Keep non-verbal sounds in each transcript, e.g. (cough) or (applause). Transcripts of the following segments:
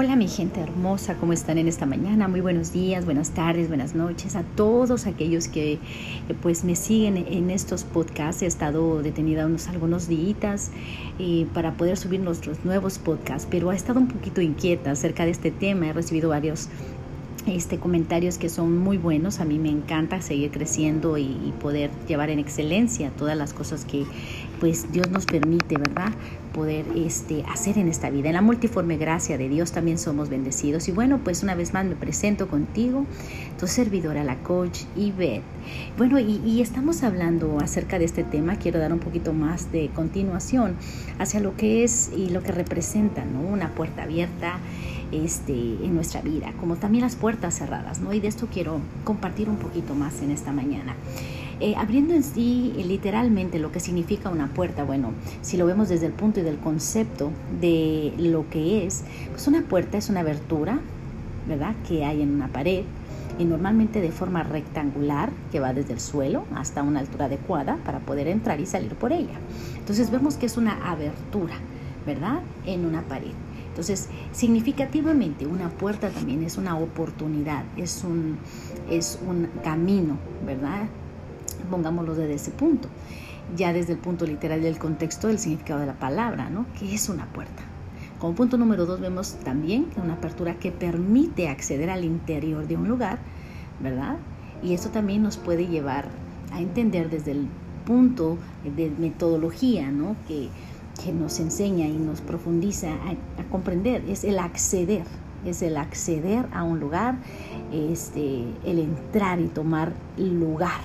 Hola mi gente hermosa, ¿cómo están en esta mañana? Muy buenos días, buenas tardes, buenas noches a todos aquellos que eh, pues me siguen en estos podcasts. He estado detenida unos algunos días eh, para poder subir nuestros nuevos podcasts, pero he estado un poquito inquieta acerca de este tema. He recibido varios este, comentarios que son muy buenos. A mí me encanta seguir creciendo y, y poder llevar en excelencia todas las cosas que pues Dios nos permite, ¿verdad? Poder este, hacer en esta vida. En la multiforme gracia de Dios también somos bendecidos. Y bueno, pues una vez más me presento contigo, tu servidora, la coach Yvette. Bueno, y, y estamos hablando acerca de este tema. Quiero dar un poquito más de continuación hacia lo que es y lo que representa, ¿no? Una puerta abierta este, en nuestra vida, como también las puertas cerradas, ¿no? Y de esto quiero compartir un poquito más en esta mañana. Eh, abriendo en sí eh, literalmente lo que significa una puerta, bueno, si lo vemos desde el punto y del concepto de lo que es, pues una puerta es una abertura, ¿verdad? Que hay en una pared y normalmente de forma rectangular que va desde el suelo hasta una altura adecuada para poder entrar y salir por ella. Entonces vemos que es una abertura, ¿verdad? En una pared. Entonces, significativamente, una puerta también es una oportunidad, es un, es un camino, ¿verdad? Pongámoslo desde ese punto, ya desde el punto literal del contexto del significado de la palabra, ¿no? Que es una puerta. Como punto número dos vemos también una apertura que permite acceder al interior de un lugar, ¿verdad? Y eso también nos puede llevar a entender desde el punto de metodología, ¿no? Que, que nos enseña y nos profundiza a, a, comprender, es el acceder, es el acceder a un lugar, este, el entrar y tomar lugar,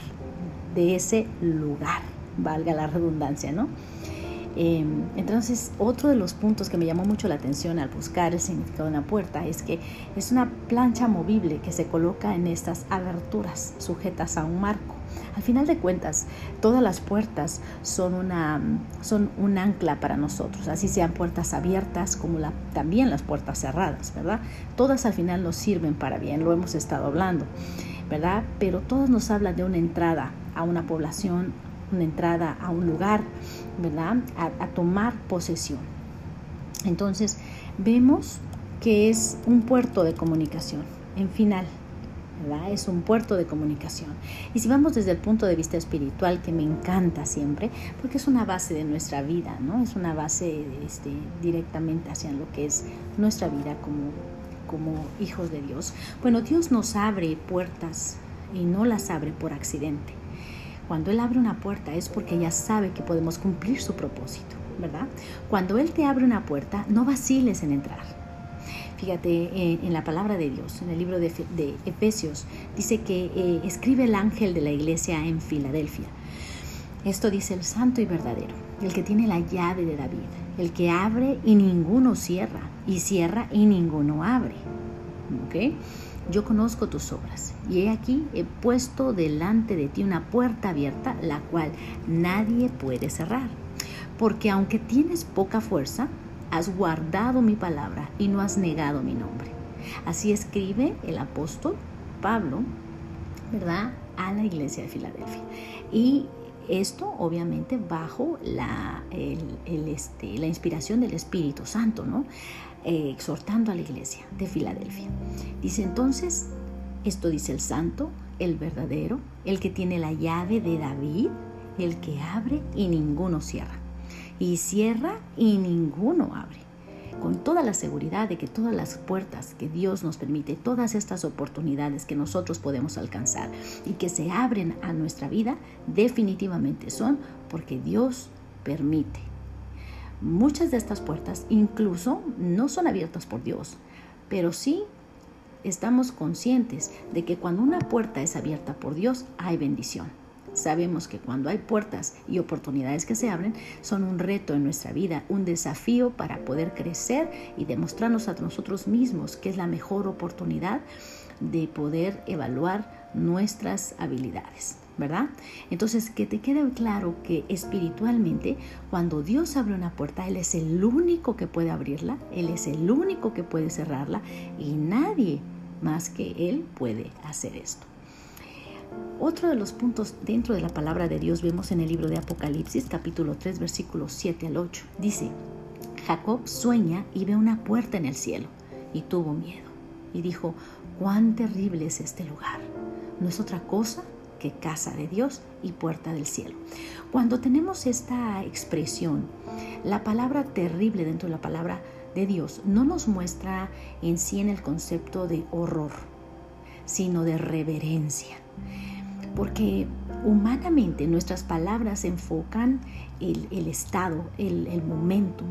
de ese lugar, valga la redundancia, ¿no? Em, entonces, otro de los puntos que me llamó mucho la atención al buscar el significado de una puerta es que es una plancha movible que se coloca en estas aberturas sujetas a un marco. Al final de cuentas, todas las puertas son, una, son un ancla para nosotros, así sean puertas abiertas como también las puertas cerradas, ¿verdad? Todas al final nos sirven para bien, lo hemos estado hablando, Pero todas nos hablan de una entrada a una población, una entrada a un lugar, ¿verdad? A, tomar posesión. Entonces, vemos que es un puerto de comunicación, en final, ¿verdad? Es un puerto de comunicación. Y si vamos desde el punto de vista espiritual, que me encanta siempre, porque es una base de nuestra vida, ¿no? Es una base este, directamente hacia lo que es nuestra vida como, como hijos de Dios. Bueno, Dios nos abre puertas y no las abre por accidente. Cuando Él abre una puerta es porque ya sabe que podemos cumplir su propósito, ¿verdad? Cuando Él te abre una puerta, no vaciles en entrar. Fíjate en, la palabra de Dios, en el libro de, Efesios, dice que eh, escribe el ángel de la iglesia en Filadelfia. Esto dice el santo y verdadero, el que tiene la llave de David, el que abre y ninguno cierra, y cierra y ninguno abre. ¿Ok? yo conozco tus obras, y he aquí he puesto delante de ti una puerta abierta, la cual nadie puede cerrar. Porque aunque tienes poca fuerza, has guardado mi palabra y no has negado mi nombre. Así escribe el apóstol Pablo, ¿verdad? A la iglesia de Filadelfia. Y esto obviamente bajo la, este, la inspiración del Espíritu Santo, ¿no? Eh, exhortando a la iglesia de Filadelfia. Dice entonces, esto dice el santo, el verdadero, el que tiene la llave de David, el que abre y ninguno cierra, y cierra y ninguno abre con toda la seguridad de que todas las puertas que Dios nos permite, todas estas oportunidades que nosotros podemos alcanzar y que se abren a nuestra vida, definitivamente son porque Dios permite. Muchas de estas puertas incluso no son abiertas por Dios, pero sí estamos conscientes de que cuando una puerta es abierta por Dios hay bendición. Sabemos que cuando hay puertas y oportunidades que se abren, son un reto en nuestra vida, un desafío para poder crecer y demostrarnos a nosotros mismos que es la mejor oportunidad de poder evaluar nuestras habilidades. ¿verdad? Entonces, que te quede claro que espiritualmente, cuando Dios abre una puerta, Él es el único que puede abrirla, Él es el único que puede cerrarla y nadie más que Él puede hacer esto. Otro de los puntos dentro de la palabra de Dios vemos en el libro de Apocalipsis, capítulo 3, versículos 7 al 8. Dice, Jacob sueña y ve una puerta en el cielo y tuvo miedo. Y dijo, cuán terrible es este lugar. No es otra cosa que casa de Dios y puerta del cielo. Cuando tenemos esta expresión, la palabra terrible dentro de la palabra de Dios no nos muestra en sí en el concepto de horror, sino de reverencia. Porque humanamente nuestras palabras enfocan el, estado, el, el momentum,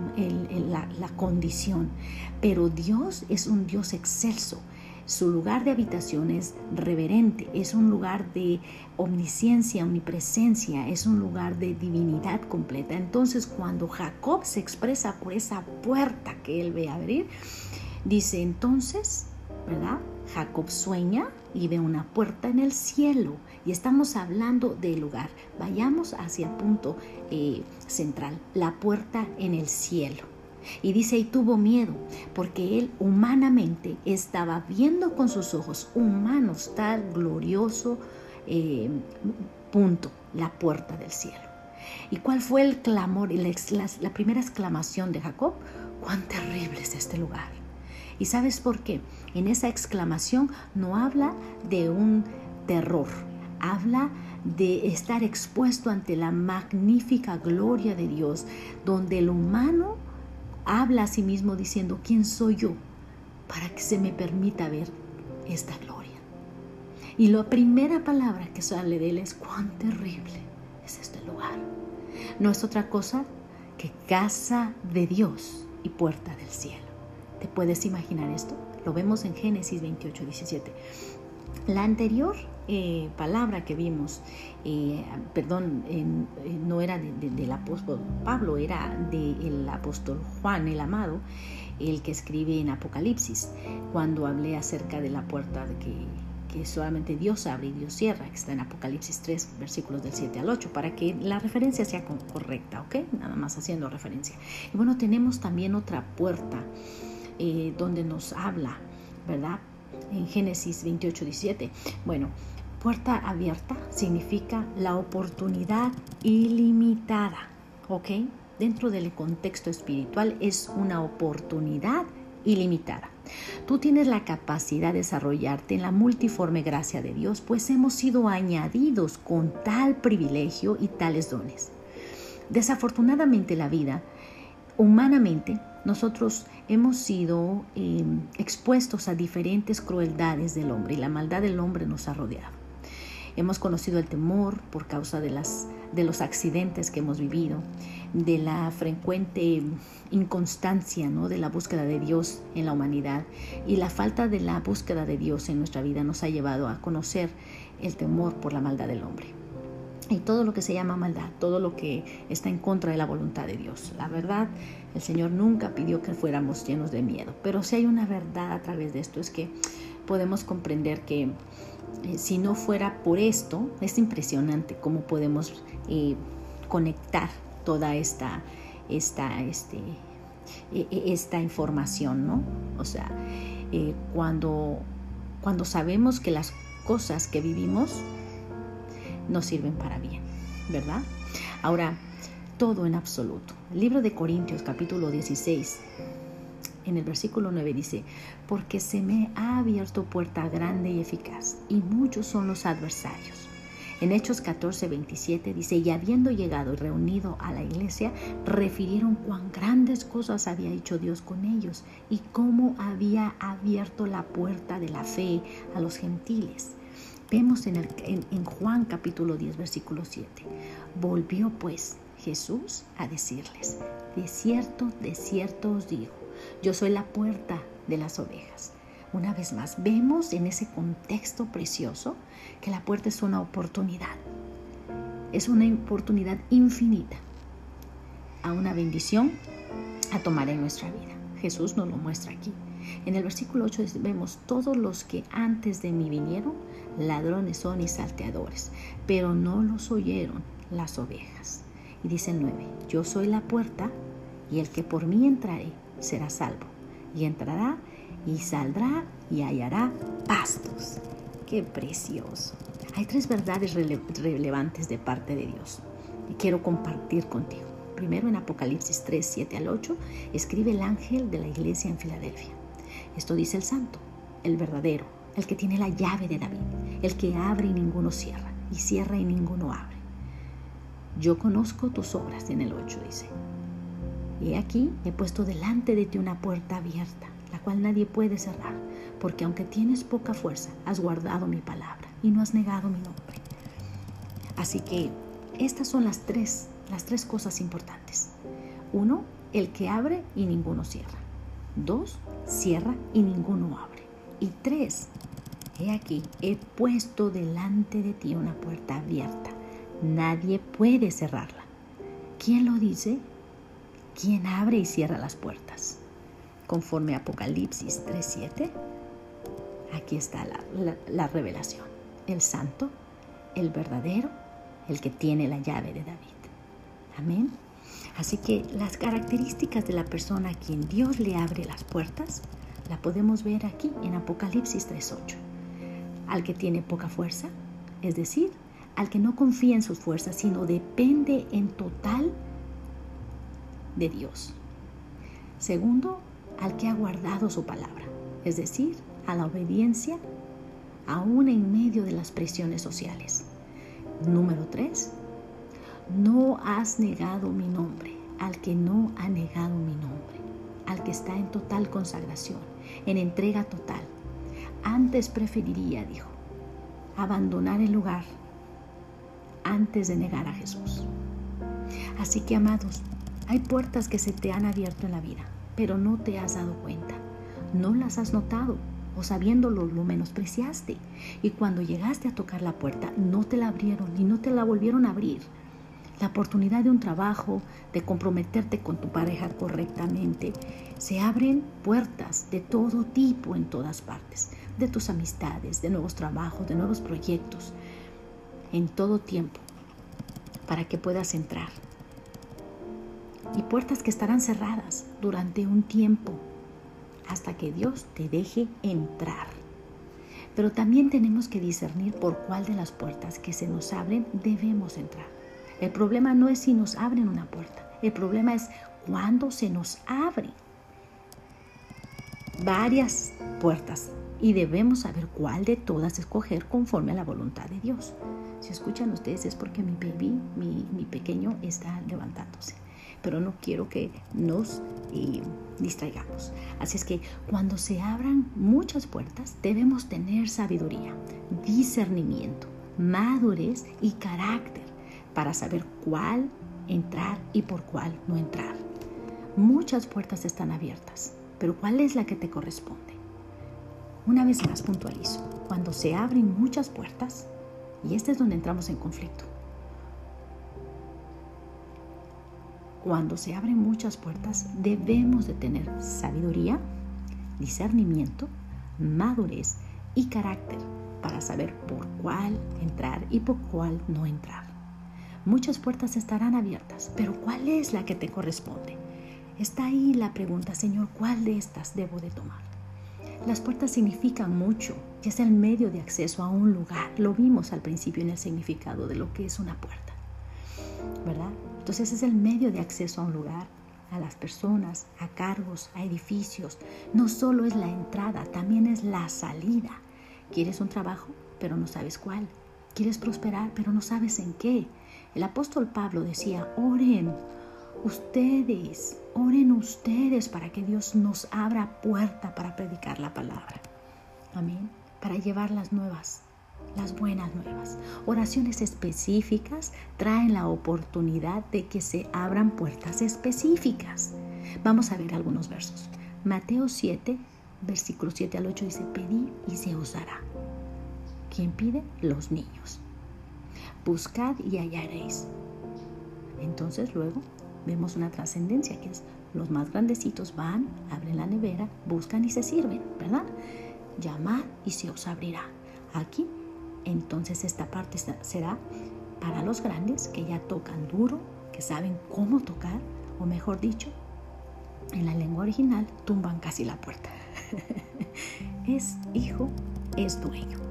la, la condición, pero Dios es un Dios excelso. Su lugar de habitación es reverente, es un lugar de omnisciencia, omnipresencia, es un lugar de divinidad completa. Entonces cuando Jacob se expresa por esa puerta que él ve abrir, dice entonces, ¿verdad? Jacob sueña y ve una puerta en el cielo y estamos hablando del lugar. Vayamos hacia el punto eh, central, la puerta en el cielo. Y dice, y tuvo miedo, porque él humanamente estaba viendo con sus ojos humanos tal glorioso eh, punto, la puerta del cielo. ¿Y cuál fue el clamor la, la primera exclamación de Jacob? ¡Cuán terrible es este lugar! ¿Y sabes por qué? En esa exclamación no habla de un terror, habla de estar expuesto ante la magnífica gloria de Dios, donde el humano habla a sí mismo diciendo, ¿quién soy yo para que se me permita ver esta gloria? Y la primera palabra que sale de él es, cuán terrible es este lugar. No es otra cosa que casa de Dios y puerta del cielo. ¿Te puedes imaginar esto? Lo vemos en Génesis 28, 17. La anterior eh, palabra que vimos, eh, perdón, no era del apóstol Pablo, era del apóstol Juan el amado, el que escribe en Apocalipsis, cuando hablé acerca de la puerta que, que solamente Dios abre y Dios cierra, que está en Apocalipsis 3, versículos del 7 al 8, para que la referencia sea correcta, ¿ok? Nada más haciendo referencia. Y bueno, tenemos también otra puerta eh, donde nos habla, ¿verdad? En Génesis 28, 17. Bueno, puerta abierta significa la oportunidad ilimitada, ¿ok? Dentro del contexto espiritual es una oportunidad ilimitada. Tú tienes la capacidad de desarrollarte en la multiforme gracia de Dios, pues hemos sido añadidos con tal privilegio y tales dones. Desafortunadamente la vida, humanamente, nosotros hemos sido em, expuestos a diferentes crueldades del hombre y la maldad del hombre nos ha rodeado. Hemos conocido el temor por causa de, de los accidentes que hemos vivido, de la frecuente inconstancia ¿no? de la búsqueda de Dios en la humanidad y la falta de la búsqueda de Dios en nuestra vida nos ha llevado a conocer el temor por la maldad del hombre y todo lo que se llama maldad, todo lo que está en contra de la voluntad de Dios. La verdad, el Señor nunca pidió que fuéramos llenos de miedo, pero si hay una verdad a través de esto es que podemos comprender que eh, si no fuera por esto, es impresionante cómo podemos eh, conectar toda esta, esta, este, e, e, esta información, ¿no? O sea, eh, cuando, cuando sabemos que las cosas que vivimos nos sirven para bien, ¿verdad? Ahora, todo en absoluto. El libro de Corintios capítulo 16, en el versículo 9 dice, porque se me ha abierto puerta grande y eficaz, y muchos son los adversarios. En Hechos 14, 27 dice, y habiendo llegado y reunido a la iglesia, refirieron cuán grandes cosas había hecho Dios con ellos y cómo había abierto la puerta de la fe a los gentiles. Vemos en, en, Juan capítulo 10, versículo 7. Volvió pues Jesús a decirles, de cierto, de cierto os digo, yo soy la puerta de las ovejas. Una vez más, vemos en ese contexto precioso que la puerta es una oportunidad. Es una oportunidad infinita a una bendición a tomar en nuestra vida. Jesús nos lo muestra aquí. En el versículo 8 vemos, todos los que antes de mí vinieron, ladrones son y salteadores, pero no los oyeron las ovejas. Y dice 9, yo soy la puerta y el que por mí entrare será salvo. Y entrará y saldrá y hallará pastos. Qué precioso. Hay tres verdades relevantes de parte de Dios y quiero compartir contigo. Primero en Apocalipsis 3, 7 al 8, escribe el ángel de la iglesia en Filadelfia. Esto dice el santo, el verdadero, el que tiene la llave de David, el que abre y ninguno cierra, y cierra y ninguno abre. Yo conozco tus obras en el 8, dice. Y aquí he puesto delante de ti una puerta abierta, la cual nadie puede cerrar, porque aunque tienes poca fuerza, has guardado mi palabra y no has negado mi nombre. Así que estas son las tres, las tres cosas importantes. Uno, el que abre y ninguno cierra. Dos, cierra y ninguno abre. Y tres, he aquí, he puesto delante de ti una puerta abierta. Nadie puede cerrarla. ¿Quién lo dice? ¿Quién abre y cierra las puertas? Conforme Apocalipsis 3.7, aquí está la, la revelación. El santo, el verdadero, el que tiene la llave de David. Amén. Así que las características de la persona a quien Dios le abre las puertas, la podemos ver aquí en Apocalipsis 3.8. Al que tiene poca fuerza, es decir, al que no confía en sus fuerzas, sino depende en total de Dios. Segundo, al que ha guardado su palabra, es decir, a la obediencia aún en medio de las presiones sociales. Número 3. No has negado mi nombre al que no ha negado mi nombre, al que está en total consagración, en entrega total. Antes preferiría, dijo, abandonar el lugar antes de negar a Jesús. Así que, amados, hay puertas que se te han abierto en la vida, pero no te has dado cuenta, no las has notado o sabiéndolo lo menospreciaste. Y cuando llegaste a tocar la puerta, no te la abrieron y no te la volvieron a abrir. La oportunidad de un trabajo, de comprometerte con tu pareja correctamente, se abren puertas de todo tipo en todas partes, de tus amistades, de nuevos trabajos, de nuevos proyectos, en todo tiempo, para que puedas entrar. Y puertas que estarán cerradas durante un tiempo hasta que Dios te deje entrar. Pero también tenemos que discernir por cuál de las puertas que se nos abren debemos entrar. El problema no es si nos abren una puerta, el problema es cuándo se nos abre. Varias puertas. Y debemos saber cuál de todas escoger conforme a la voluntad de Dios. Si escuchan ustedes es porque mi baby, mi, mi pequeño, está levantándose. Pero no quiero que nos eh, distraigamos. Así es que cuando se abran muchas puertas, debemos tener sabiduría, discernimiento, madurez y carácter para saber cuál entrar y por cuál no entrar. Muchas puertas están abiertas, pero ¿cuál es la que te corresponde? Una vez más puntualizo, cuando se abren muchas puertas, y este es donde entramos en conflicto, Cuando se abren muchas puertas, debemos de tener sabiduría, discernimiento, madurez y carácter para saber por cuál entrar y por cuál no entrar. Muchas puertas estarán abiertas, pero ¿cuál es la que te corresponde? Está ahí la pregunta, Señor, ¿cuál de estas debo de tomar? Las puertas significan mucho y es el medio de acceso a un lugar. Lo vimos al principio en el significado de lo que es una puerta, ¿verdad? Entonces es el medio de acceso a un lugar, a las personas, a cargos, a edificios. No solo es la entrada, también es la salida. ¿Quieres un trabajo, pero no sabes cuál? ¿Quieres prosperar, pero no sabes en qué? El apóstol Pablo decía, oren ustedes, oren ustedes para que Dios nos abra puerta para predicar la palabra. Amén. Para llevar las nuevas las buenas nuevas. Oraciones específicas traen la oportunidad de que se abran puertas específicas. Vamos a ver algunos versos. Mateo 7, versículo 7 al 8 dice, pedid y se os dará. ¿Quién pide? Los niños. Buscad y hallaréis. Entonces luego vemos una trascendencia que es los más grandecitos van, abren la nevera, buscan y se sirven, ¿verdad? Llamad y se os abrirá. Aquí entonces esta parte será para los grandes que ya tocan duro, que saben cómo tocar, o mejor dicho, en la lengua original tumban casi la puerta. (laughs) es hijo, es dueño.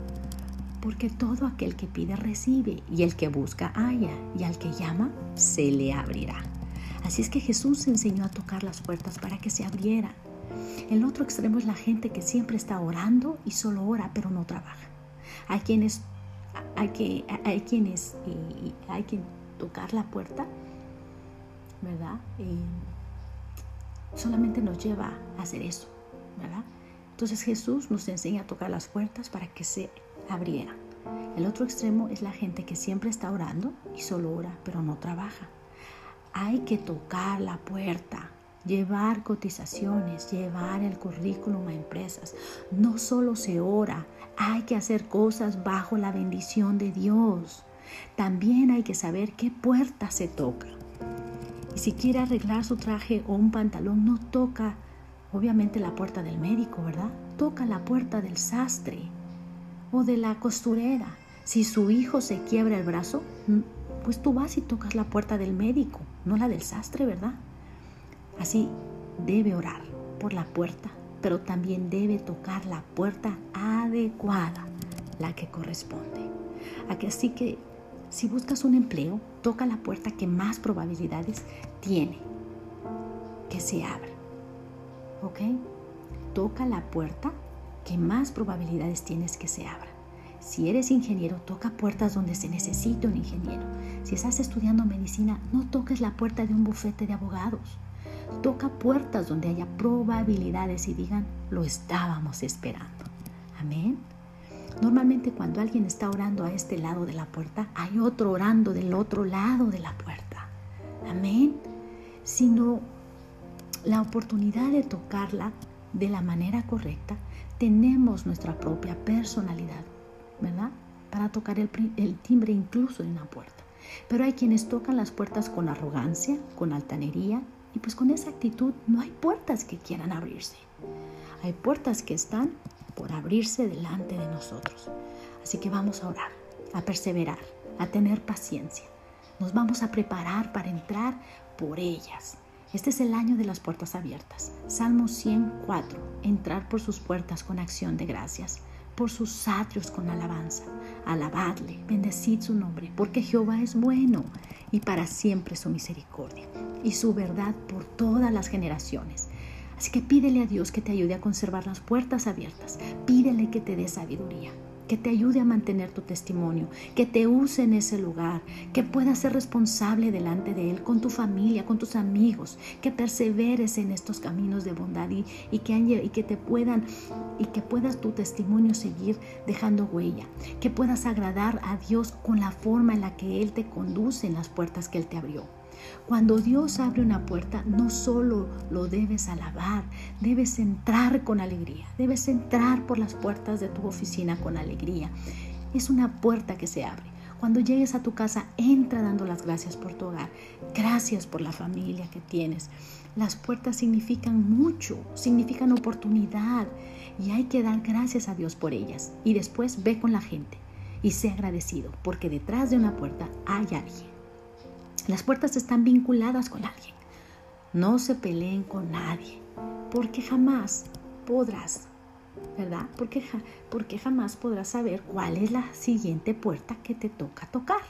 Porque todo aquel que pide recibe, y el que busca halla, y al que llama se le abrirá. Así es que Jesús enseñó a tocar las puertas para que se abrieran. El otro extremo es la gente que siempre está orando y solo ora, pero no trabaja. Hay quienes, hay que, hay quienes, y hay que tocar la puerta, ¿verdad? Y solamente nos lleva a hacer eso, ¿verdad? Entonces Jesús nos enseña a tocar las puertas para que se abrieran. El otro extremo es la gente que siempre está orando y solo ora, pero no trabaja. Hay que tocar la puerta, llevar cotizaciones, llevar el currículum a empresas. No solo se ora, hay que hacer cosas bajo la bendición de Dios. También hay que saber qué puerta se toca. Y si quiere arreglar su traje o un pantalón, no toca obviamente la puerta del médico, ¿verdad? Toca la puerta del sastre o de la costurera. Si su hijo se quiebra el brazo, mm, pues tú vas y tocas la puerta del médico, no la del sastre, ¿verdad? Así debe orar por la puerta, pero también debe tocar la puerta adecuada, la que corresponde. Así que si buscas un empleo, toca la puerta que más probabilidades tiene que se abra. ¿Ok? Toca la puerta que más probabilidades tienes que se abra. Si eres ingeniero, toca puertas donde se necesite un ingeniero. Si estás estudiando medicina, no toques la puerta de un bufete de abogados. Toca puertas donde haya probabilidades y digan, lo estábamos esperando. Amén. Normalmente cuando alguien está orando a este lado de la puerta, hay otro orando del otro lado de la puerta. Amén. Sino la oportunidad de tocarla de la manera correcta, tenemos nuestra propia personalidad, ¿verdad? Para tocar el, timbre incluso de una puerta. Pero hay quienes tocan las puertas con arrogancia, con altanería, y pues con esa actitud no hay puertas que quieran abrirse. Hay puertas que están por abrirse delante de nosotros. Así que vamos a orar, a perseverar, a tener paciencia. Nos vamos a preparar para entrar por ellas. Este es el año de las puertas abiertas. Salmo 104. Entrar por sus puertas con acción de gracias, por sus atrios con alabanza. Alabadle, bendecid su nombre, porque Jehová es bueno y para siempre su misericordia y su verdad por todas las generaciones. Así que pídele a Dios que te ayude a conservar las puertas abiertas. Pídele que te dé sabiduría que te ayude a mantener tu testimonio, que te use en ese lugar, que puedas ser responsable delante de Él, con tu familia, con tus amigos, que perseveres en estos caminos de bondad y, que, y que te puedan y que puedas tu testimonio seguir dejando huella, que puedas agradar a Dios con la forma en la que Él te conduce en las puertas que Él te abrió. Cuando Dios abre una puerta, no solo lo debes alabar, debes entrar con alegría, debes entrar por las puertas de tu oficina con alegría. Es una puerta que se abre. Cuando llegues a tu casa, entra dando las gracias por tu hogar. Gracias por la familia que tienes. Las puertas significan mucho, significan oportunidad y hay que dar gracias a Dios por ellas. Y después ve con la gente y sé agradecido porque detrás de una puerta hay alguien. Las puertas están vinculadas con alguien. No se peleen con nadie, porque jamás podrás, ¿verdad? Porque, jamás podrás saber cuál es la siguiente puerta que te toca tocar.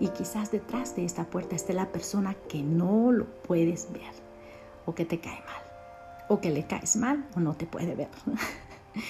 Y quizás detrás de esta puerta esté la persona que no lo puedes ver, o que te cae mal, o que le caes mal, o no te puede ver. (laughs)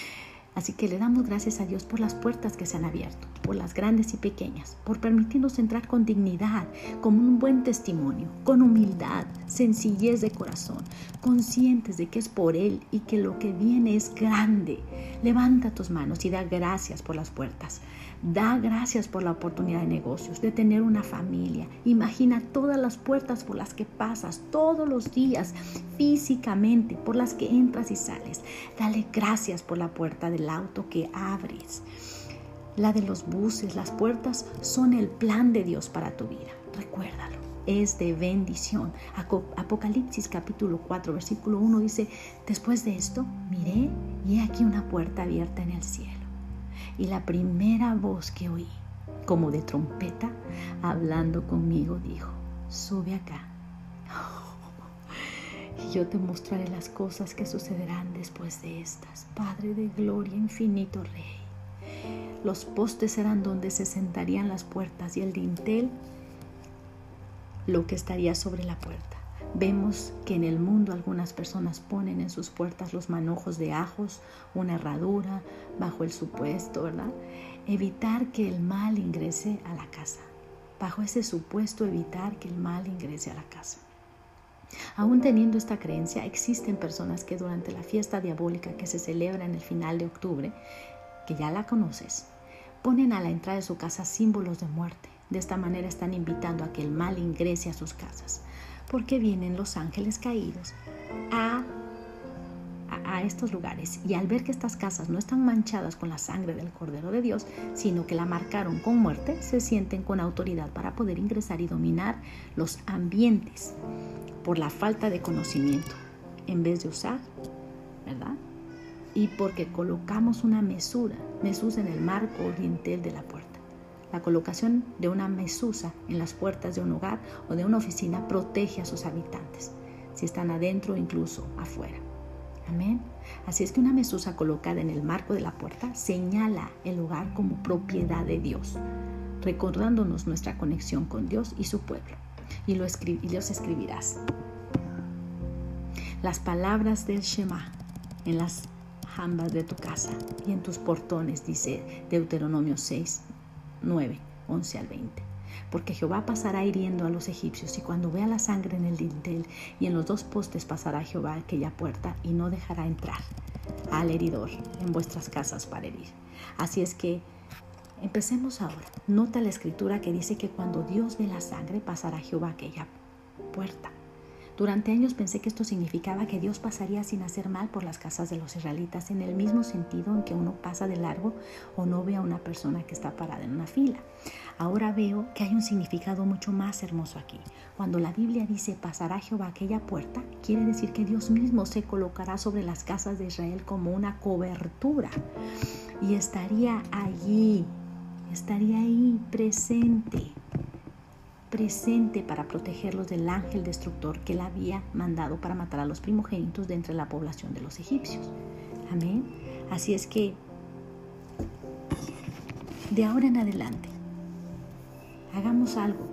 Así que le damos gracias a Dios por las puertas que se han abierto, por las grandes y pequeñas, por permitirnos entrar con dignidad, con un buen testimonio, con humildad, sencillez de corazón, conscientes de que es por Él y que lo que viene es grande. Levanta tus manos y da gracias por las puertas. Da gracias por la oportunidad de negocios, de tener una familia. Imagina todas las puertas por las que pasas todos los días, físicamente, por las que entras y sales. Dale gracias por la puerta del auto que abres. La de los buses, las puertas son el plan de Dios para tu vida. Recuérdalo es de bendición. Apocalipsis capítulo 4, versículo 1 dice, después de esto miré y he aquí una puerta abierta en el cielo y la primera voz que oí, como de trompeta, hablando conmigo, dijo, sube acá. (laughs) Y yo te mostraré las cosas que sucederán después de estas. Padre de gloria, infinito Rey. Los postes serán donde se sentarían las puertas y el dintel lo que estaría sobre la puerta. Vemos que en el mundo algunas personas ponen en sus puertas los manojos de ajos, una herradura, bajo el supuesto, ¿verdad? Evitar que el mal ingrese a la casa. Bajo ese supuesto, evitar que el mal ingrese a la casa. Aún teniendo esta creencia, existen personas que durante la fiesta diabólica que se celebra en el final de octubre, que ya la conoces, ponen a la entrada de su casa símbolos de muerte. De esta manera están invitando a que el mal ingrese a sus casas, porque vienen los ángeles caídos a, a, estos lugares. Y al ver que estas casas no están manchadas con la sangre del Cordero de Dios, sino que la marcaron con muerte, se sienten con autoridad para poder ingresar y dominar los ambientes por la falta de conocimiento, en vez de usar, ¿verdad? Y porque colocamos una mesura, mesusa en el marco oriental de la puerta. La colocación de una mesusa en las puertas de un hogar o de una oficina protege a sus habitantes, si están adentro o incluso afuera. Amén. Así es que una mesusa colocada en el marco de la puerta señala el hogar como propiedad de Dios, recordándonos nuestra conexión con Dios y su pueblo y, lo y los escribirás. Las palabras del Shema en las jambas de tu casa y en tus portones, dice Deuteronomio 6, 9, 11 al 20. Porque Jehová pasará hiriendo a los egipcios y cuando vea la sangre en el dintel y en los dos postes pasará Jehová aquella puerta y no dejará entrar al heridor en vuestras casas para herir. Así es que Empecemos ahora. Nota la escritura que dice que cuando Dios ve la sangre pasará Jehová aquella puerta. Durante años pensé que esto significaba que Dios pasaría sin hacer mal por las casas de los israelitas, en el mismo sentido en que uno pasa de largo o no ve a una persona que está parada en una fila. Ahora veo que hay un significado mucho más hermoso aquí. Cuando la Biblia dice pasará Jehová aquella puerta, quiere decir que Dios mismo se colocará sobre las casas de Israel como una cobertura y estaría allí estaría ahí presente, presente para protegerlos del ángel destructor que él había mandado para matar a los primogénitos de entre la población de los egipcios. Amén. Así es que de ahora en adelante, hagamos algo,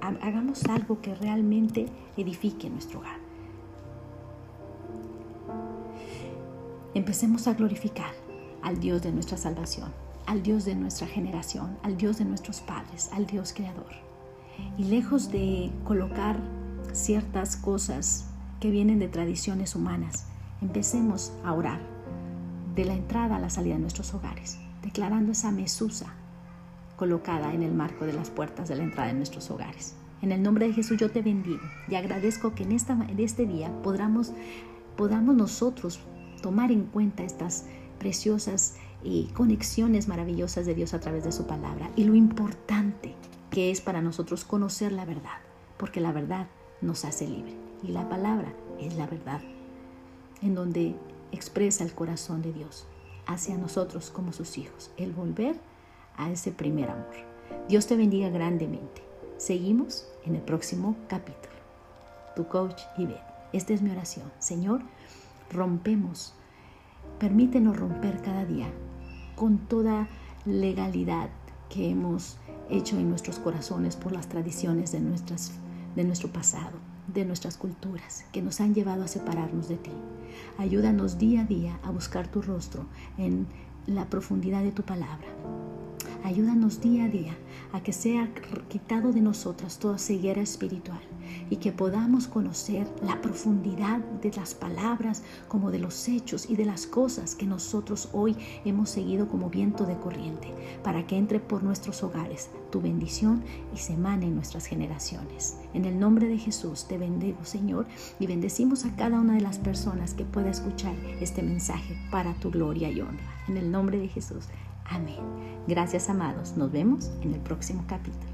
hagamos algo que realmente edifique nuestro hogar. Empecemos a glorificar al Dios de nuestra salvación al Dios de nuestra generación, al Dios de nuestros padres, al Dios creador. Y lejos de colocar ciertas cosas que vienen de tradiciones humanas, empecemos a orar de la entrada a la salida de nuestros hogares, declarando esa mesusa colocada en el marco de las puertas de la entrada de nuestros hogares. En el nombre de Jesús yo te bendigo y agradezco que en, esta, en este día podamos, podamos nosotros tomar en cuenta estas preciosas y conexiones maravillosas de Dios a través de su palabra y lo importante que es para nosotros conocer la verdad, porque la verdad nos hace libre y la palabra es la verdad, en donde expresa el corazón de Dios hacia nosotros como sus hijos, el volver a ese primer amor. Dios te bendiga grandemente. Seguimos en el próximo capítulo. Tu coach Ivette. Esta es mi oración. Señor, rompemos. Permítenos romper cada día con toda legalidad que hemos hecho en nuestros corazones por las tradiciones de, nuestras, de nuestro pasado, de nuestras culturas, que nos han llevado a separarnos de ti. Ayúdanos día a día a buscar tu rostro en la profundidad de tu palabra. Ayúdanos día a día a que sea quitado de nosotras toda ceguera espiritual y que podamos conocer la profundidad de las palabras como de los hechos y de las cosas que nosotros hoy hemos seguido como viento de corriente, para que entre por nuestros hogares tu bendición y se emane en nuestras generaciones. En el nombre de Jesús te bendigo, Señor, y bendecimos a cada una de las personas que pueda escuchar este mensaje para tu gloria y honra. En el nombre de Jesús. Amén. Gracias, amados. Nos vemos en el próximo capítulo.